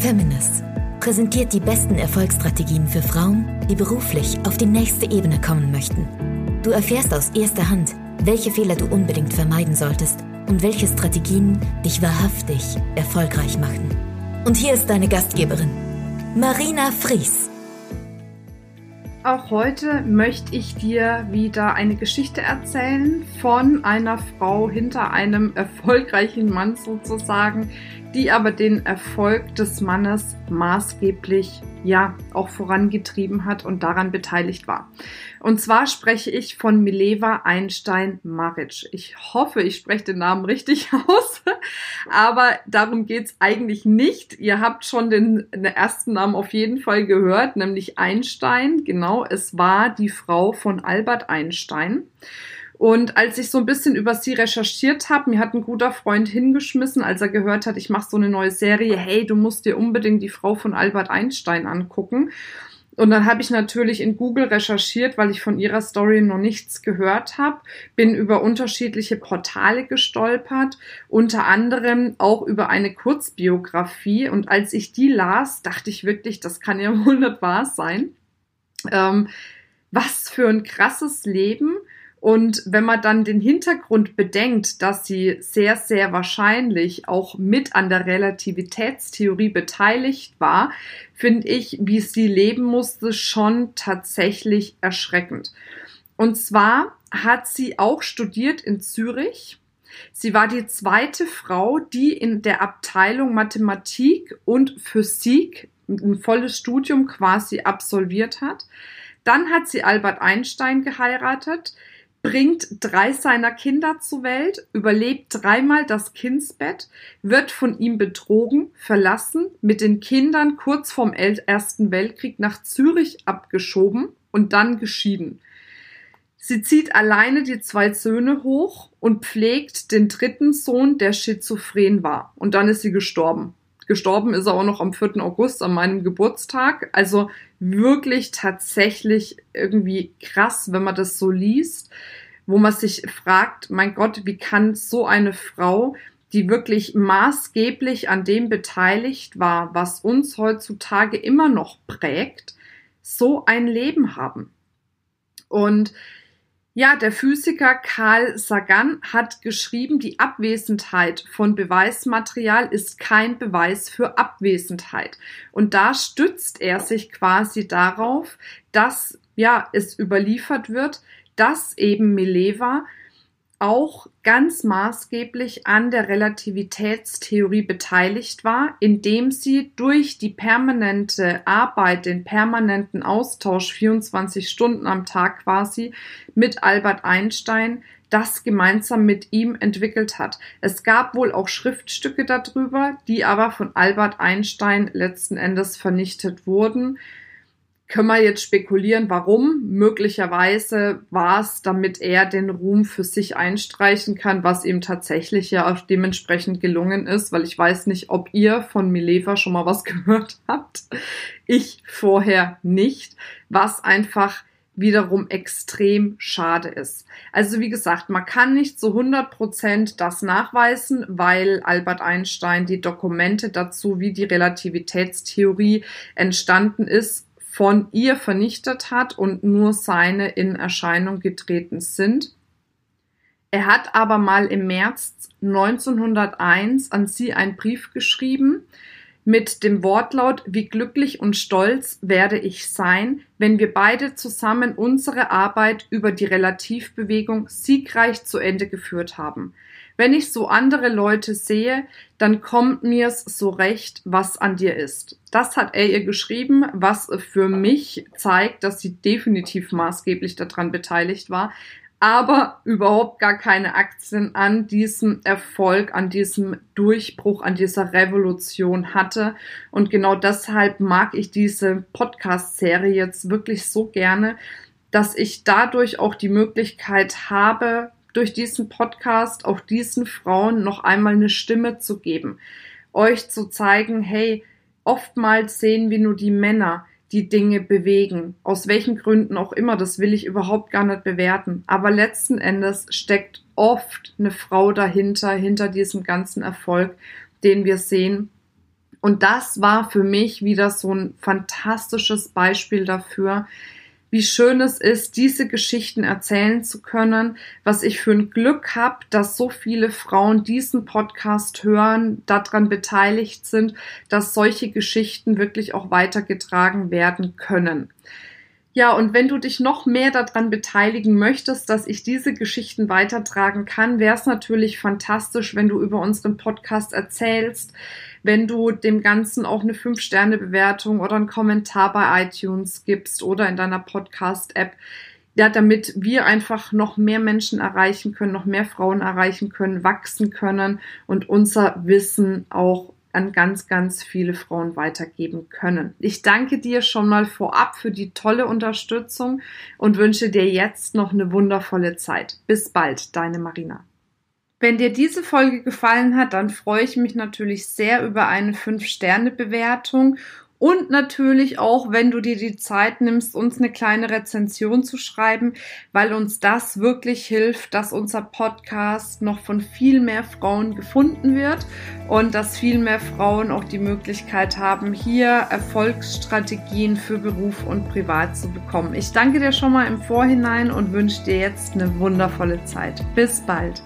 Feminist präsentiert die besten Erfolgsstrategien für Frauen, die beruflich auf die nächste Ebene kommen möchten. Du erfährst aus erster Hand, welche Fehler du unbedingt vermeiden solltest und welche Strategien dich wahrhaftig erfolgreich machen. Und hier ist deine Gastgeberin, Marina Fries. Auch heute möchte ich dir wieder eine Geschichte erzählen von einer Frau hinter einem erfolgreichen Mann sozusagen, die aber den Erfolg des Mannes maßgeblich ja auch vorangetrieben hat und daran beteiligt war. Und zwar spreche ich von Mileva Einstein Maric. Ich hoffe, ich spreche den Namen richtig aus, aber darum geht's eigentlich nicht. Ihr habt schon den, den ersten Namen auf jeden Fall gehört, nämlich Einstein. Genau, es war die Frau von Albert Einstein. Und als ich so ein bisschen über sie recherchiert habe, mir hat ein guter Freund hingeschmissen, als er gehört hat, ich mache so eine neue Serie, hey, du musst dir unbedingt die Frau von Albert Einstein angucken. Und dann habe ich natürlich in Google recherchiert, weil ich von ihrer Story noch nichts gehört habe, bin über unterschiedliche Portale gestolpert, unter anderem auch über eine Kurzbiografie. Und als ich die las, dachte ich wirklich, das kann ja wohl nicht wahr sein. Ähm, was für ein krasses Leben und wenn man dann den Hintergrund bedenkt, dass sie sehr, sehr wahrscheinlich auch mit an der Relativitätstheorie beteiligt war, finde ich, wie sie leben musste, schon tatsächlich erschreckend. Und zwar hat sie auch studiert in Zürich. Sie war die zweite Frau, die in der Abteilung Mathematik und Physik ein volles Studium quasi absolviert hat. Dann hat sie Albert Einstein geheiratet bringt drei seiner Kinder zur Welt, überlebt dreimal das Kindsbett, wird von ihm betrogen, verlassen, mit den Kindern kurz vorm Ersten Weltkrieg nach Zürich abgeschoben und dann geschieden. Sie zieht alleine die zwei Söhne hoch und pflegt den dritten Sohn, der schizophren war. Und dann ist sie gestorben. Gestorben ist er auch noch am 4. August, an meinem Geburtstag. Also wirklich tatsächlich irgendwie krass, wenn man das so liest, wo man sich fragt, mein Gott, wie kann so eine Frau, die wirklich maßgeblich an dem beteiligt war, was uns heutzutage immer noch prägt, so ein Leben haben? Und ja, der Physiker Carl Sagan hat geschrieben, die Abwesenheit von Beweismaterial ist kein Beweis für Abwesenheit. Und da stützt er sich quasi darauf, dass ja, es überliefert wird, dass eben Mileva auch ganz maßgeblich an der Relativitätstheorie beteiligt war, indem sie durch die permanente Arbeit, den permanenten Austausch 24 Stunden am Tag quasi mit Albert Einstein das gemeinsam mit ihm entwickelt hat. Es gab wohl auch Schriftstücke darüber, die aber von Albert Einstein letzten Endes vernichtet wurden können wir jetzt spekulieren, warum. Möglicherweise war es, damit er den Ruhm für sich einstreichen kann, was ihm tatsächlich ja auch dementsprechend gelungen ist, weil ich weiß nicht, ob ihr von Mileva schon mal was gehört habt. Ich vorher nicht, was einfach wiederum extrem schade ist. Also wie gesagt, man kann nicht zu 100 Prozent das nachweisen, weil Albert Einstein die Dokumente dazu, wie die Relativitätstheorie entstanden ist, von ihr vernichtet hat und nur seine in Erscheinung getreten sind. Er hat aber mal im März 1901 an sie einen Brief geschrieben mit dem Wortlaut, wie glücklich und stolz werde ich sein, wenn wir beide zusammen unsere Arbeit über die Relativbewegung siegreich zu Ende geführt haben. Wenn ich so andere Leute sehe, dann kommt mir's so recht, was an dir ist. Das hat er ihr geschrieben, was für mich zeigt, dass sie definitiv maßgeblich daran beteiligt war, aber überhaupt gar keine Aktien an diesem Erfolg, an diesem Durchbruch, an dieser Revolution hatte. Und genau deshalb mag ich diese Podcast-Serie jetzt wirklich so gerne, dass ich dadurch auch die Möglichkeit habe, durch diesen Podcast auch diesen Frauen noch einmal eine Stimme zu geben, euch zu zeigen, hey, oftmals sehen wir nur die Männer, die Dinge bewegen, aus welchen Gründen auch immer, das will ich überhaupt gar nicht bewerten, aber letzten Endes steckt oft eine Frau dahinter, hinter diesem ganzen Erfolg, den wir sehen. Und das war für mich wieder so ein fantastisches Beispiel dafür, wie schön es ist, diese Geschichten erzählen zu können, was ich für ein Glück habe, dass so viele Frauen diesen Podcast hören, daran beteiligt sind, dass solche Geschichten wirklich auch weitergetragen werden können. Ja, und wenn du dich noch mehr daran beteiligen möchtest, dass ich diese Geschichten weitertragen kann, wäre es natürlich fantastisch, wenn du über unseren Podcast erzählst, wenn du dem Ganzen auch eine 5-Sterne-Bewertung oder einen Kommentar bei iTunes gibst oder in deiner Podcast-App. Ja, damit wir einfach noch mehr Menschen erreichen können, noch mehr Frauen erreichen können, wachsen können und unser Wissen auch an ganz, ganz viele Frauen weitergeben können. Ich danke dir schon mal vorab für die tolle Unterstützung und wünsche dir jetzt noch eine wundervolle Zeit. Bis bald, deine Marina. Wenn dir diese Folge gefallen hat, dann freue ich mich natürlich sehr über eine 5-Sterne-Bewertung und natürlich auch, wenn du dir die Zeit nimmst, uns eine kleine Rezension zu schreiben, weil uns das wirklich hilft, dass unser Podcast noch von viel mehr Frauen gefunden wird und dass viel mehr Frauen auch die Möglichkeit haben, hier Erfolgsstrategien für Beruf und Privat zu bekommen. Ich danke dir schon mal im Vorhinein und wünsche dir jetzt eine wundervolle Zeit. Bis bald.